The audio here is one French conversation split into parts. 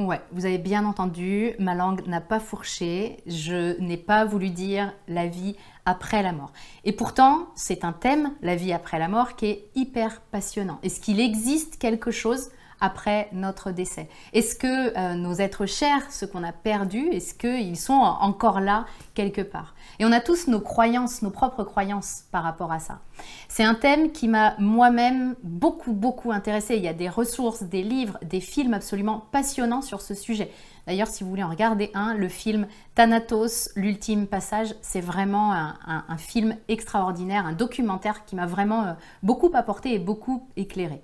Ouais, vous avez bien entendu, ma langue n'a pas fourché, je n'ai pas voulu dire la vie après la mort. Et pourtant, c'est un thème, la vie après la mort, qui est hyper passionnant. Est-ce qu'il existe quelque chose après notre décès Est-ce que euh, nos êtres chers, ceux qu'on a perdus, est-ce qu'ils sont encore là quelque part? Et on a tous nos croyances, nos propres croyances par rapport à ça. C'est un thème qui m'a moi-même beaucoup, beaucoup intéressé. Il y a des ressources, des livres, des films absolument passionnants sur ce sujet. D'ailleurs, si vous voulez en regarder un, le film Thanatos, l'ultime passage, c'est vraiment un, film extraordinaire, un documentaire qui m'a vraiment euh, beaucoup apporté et beaucoup éclairé.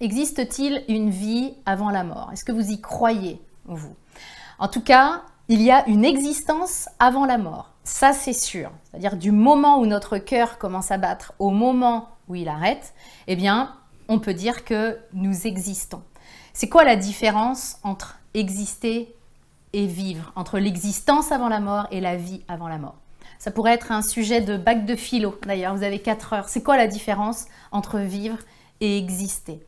Existe-t-il une vie avant la mort? Est-ce que vous y croyez, vous? En tout cas, il y a une existence avant la mort. Ça, c'est sûr. C'est-à-dire du moment où notre cœur commence à battre au moment où il arrête, eh bien, on peut dire que nous existons. C'est quoi la différence entre exister et vivre, entre l'existence avant la mort et la vie avant la mort Ça pourrait être un sujet de bac de philo, d'ailleurs, vous avez 4 heures. C'est quoi la différence entre vivre et exister?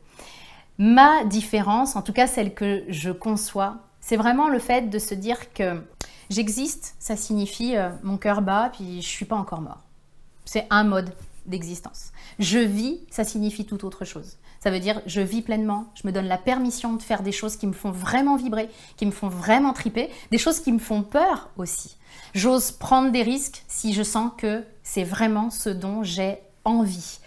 Ma différence, en tout cas celle que je conçois, c'est vraiment le fait de se dire que j'existe, ça signifie euh, mon cœur bat, puis je suis pas encore mort. C'est un mode d'existence. Je vis, ça signifie tout autre chose. Ça veut dire je vis pleinement, je me donne la permission de faire des choses qui me font vraiment vibrer, qui me font vraiment triper, des choses qui me font peur aussi. J'ose prendre des risques si je sens que c'est vraiment ce dont j'ai envie.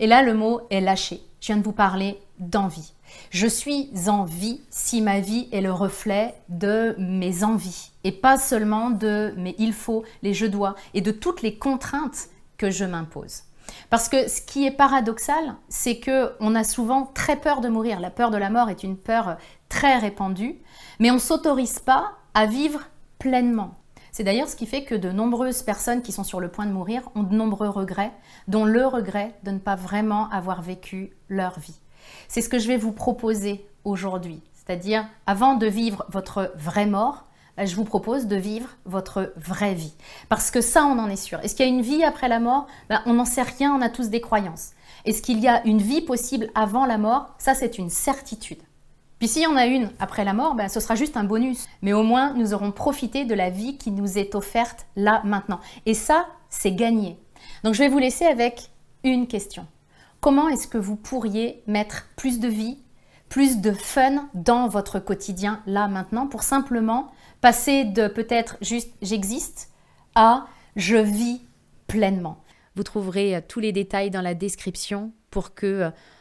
Et là, le mot est lâché. Je viens de vous parler d'envie. Je suis en vie si ma vie est le reflet de mes envies et pas seulement de mes il faut, les je dois et de toutes les contraintes que je m'impose. Parce que ce qui est paradoxal, c'est que on a souvent très peur de mourir. La peur de la mort est une peur très répandue, mais on s'autorise pas à vivre pleinement. C'est d'ailleurs ce qui fait que de nombreuses personnes qui sont sur le point de mourir ont de nombreux regrets, dont le regret de ne pas vraiment avoir vécu leur vie. C'est ce que je vais vous proposer aujourd'hui. C'est-à-dire, avant de vivre votre vraie mort, bah, je vous propose de vivre votre vraie vie. Parce que ça, on en est sûr. Est-ce qu'il y a une vie après la mort? Bah, On n'en sait rien, on a tous des croyances. Est-ce qu'il y a une vie possible avant la mort? Ça, c'est une certitude. Puis s'il y en a une après la mort, bah, ce sera juste un bonus. Mais au moins, nous aurons profité de la vie qui nous est offerte là, maintenant. Et ça, c'est gagné. Donc je vais vous laisser avec une question. Comment est-ce que vous pourriez mettre plus de vie, plus de fun dans votre quotidien là maintenant pour simplement passer de peut-être juste j'existe à je vis pleinement. Vous trouverez euh, tous les détails dans la description pour que euh,